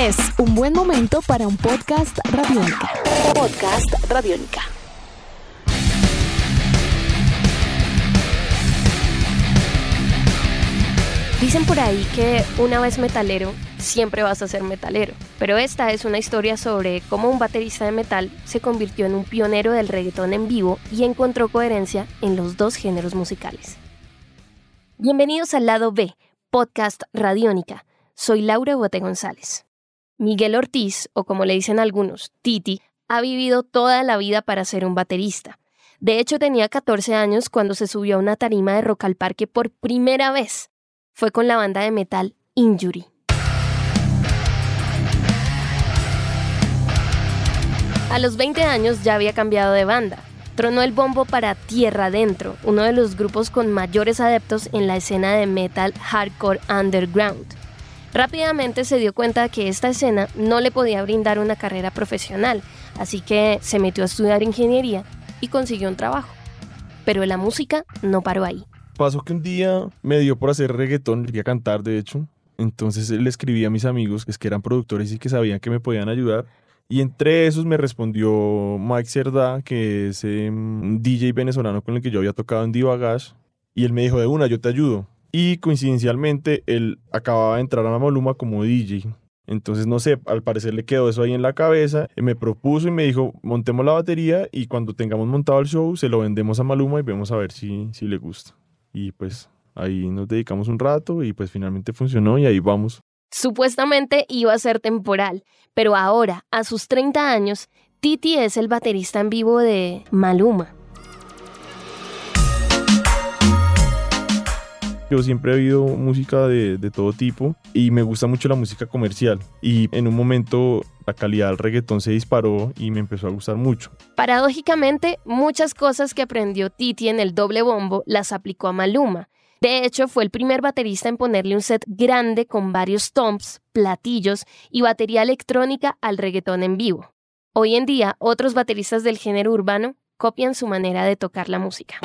Es un buen momento para un podcast radiónica. Podcast radiónica. Dicen por ahí que una vez metalero, siempre vas a ser metalero. Pero esta es una historia sobre cómo un baterista de metal se convirtió en un pionero del reggaetón en vivo y encontró coherencia en los dos géneros musicales. Bienvenidos al lado B, podcast Radiónica. Soy Laura Bote González. Miguel Ortiz, o como le dicen algunos, Titi, ha vivido toda la vida para ser un baterista. De hecho, tenía 14 años cuando se subió a una tarima de rock al parque por primera vez. Fue con la banda de metal Injury. A los 20 años ya había cambiado de banda. Tronó el bombo para Tierra Adentro, uno de los grupos con mayores adeptos en la escena de metal hardcore underground. Rápidamente se dio cuenta que esta escena no le podía brindar una carrera profesional, así que se metió a estudiar ingeniería y consiguió un trabajo. Pero la música no paró ahí. Pasó que un día me dio por hacer reggaetón, quería cantar de hecho. Entonces le escribí a mis amigos, que, eran productores y que sabían que me podían ayudar. Y entre esos me respondió Mike Cerda, que es em, un DJ venezolano con el que yo había tocado en Divagash. Y él me dijo, de una, yo te ayudo. Y coincidencialmente, él acababa de entrar a Maluma como DJ. Entonces, no sé, al parecer le quedó eso ahí en la cabeza. Me propuso y me dijo, montemos la batería y cuando tengamos montado el show, se lo vendemos a Maluma y vemos a ver si, si le gusta. Y pues ahí nos dedicamos un rato y pues finalmente funcionó y ahí vamos. Supuestamente iba a ser temporal, pero ahora, a sus 30 años, Titi es el baterista en vivo de Maluma. Yo siempre he oído música de, todo tipo y me gusta mucho la música comercial. Y en un momento la calidad del reggaetón se disparó y me empezó a gustar mucho. Paradójicamente, muchas cosas que aprendió Titi en el doble bombo las aplicó a Maluma. De hecho, fue el primer baterista en ponerle un set grande con varios toms, platillos y batería electrónica al reggaetón en vivo. Hoy en día, otros bateristas del género urbano copian su manera de tocar la música.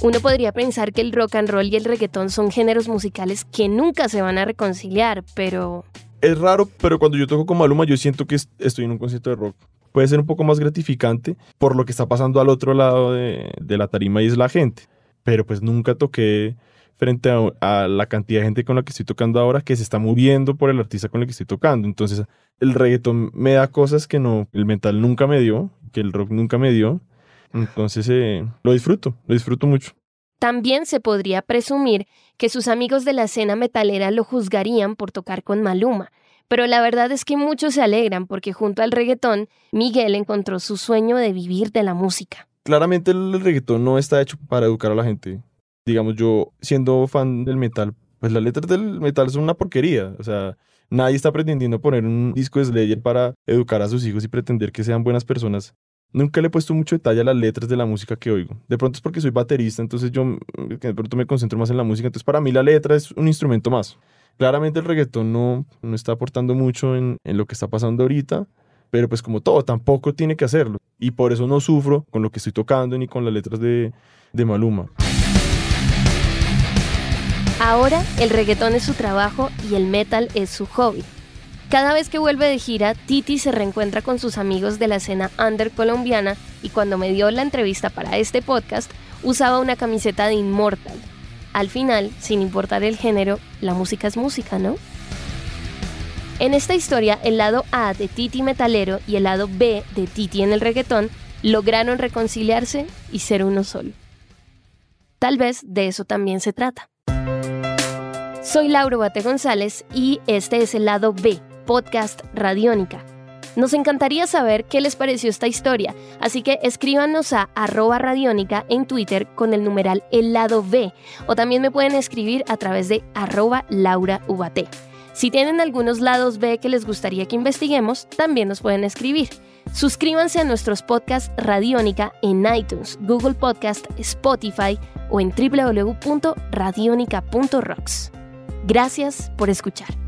Uno podría pensar que el rock and roll y el reggaetón son géneros musicales que nunca se van a reconciliar, pero... Es raro, pero cuando yo toco con Maluma yo siento que estoy en un concierto de rock. Puede ser un poco más gratificante por lo que está pasando al otro lado de, la tarima y es la gente. Pero pues nunca toqué frente a, la cantidad de gente con la que estoy tocando ahora que se está muriendo por el artista con el que estoy tocando. Entonces el reggaetón me da cosas que no, el metal nunca me dio, que el rock nunca me dio. Entonces eh, lo disfruto, lo disfruto mucho. También se podría presumir que sus amigos de la escena metalera lo juzgarían por tocar con Maluma, pero la verdad es que muchos se alegran porque junto al reggaetón, Miguel encontró su sueño de vivir de la música. Claramente el reggaetón no está hecho para educar a la gente. Digamos, yo siendo fan del metal, pues las letras del metal son una porquería. O sea, nadie está pretendiendo poner un disco de Slayer para educar a sus hijos y pretender que sean buenas personas. Nunca le he puesto mucho detalle a las letras de la música que oigo. De pronto es porque soy baterista, entonces yo mm, de pronto me concentro más en la música. Entonces para mí la letra es un instrumento más. Claramente el reggaetón no, no está aportando mucho en, lo que está pasando ahorita, pero pues como todo, tampoco tiene que hacerlo. Y por eso no sufro con lo que estoy tocando ni con las letras de, de Maluma. Ahora el reggaetón es su trabajo y el metal es su hobby. Cada vez que vuelve de gira, Titi se reencuentra con sus amigos de la escena under colombiana y cuando me dio la entrevista para este podcast, usaba una camiseta de Immortal. Al final, sin importar el género, la música es música, ¿no? En esta historia, el lado A de Titi metalero y el lado B de Titi en el reggaetón lograron reconciliarse y ser uno solo. Tal vez de eso también se trata. Soy Lauro Bate González y este es el lado B podcast Radiónica. Nos encantaría saber qué les pareció esta historia, así que escríbanos a arroba radiónica en Twitter con el numeral el lado B o también me pueden escribir a través de arroba Laura Si tienen algunos lados B que les gustaría que investiguemos, también nos pueden escribir. Suscríbanse a nuestros podcasts Radiónica en iTunes, Google Podcast, Spotify o en www.radionica.rocks. Gracias por escuchar.